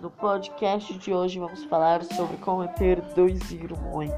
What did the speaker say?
No podcast de hoje vamos falar sobre como ter dois irmãos.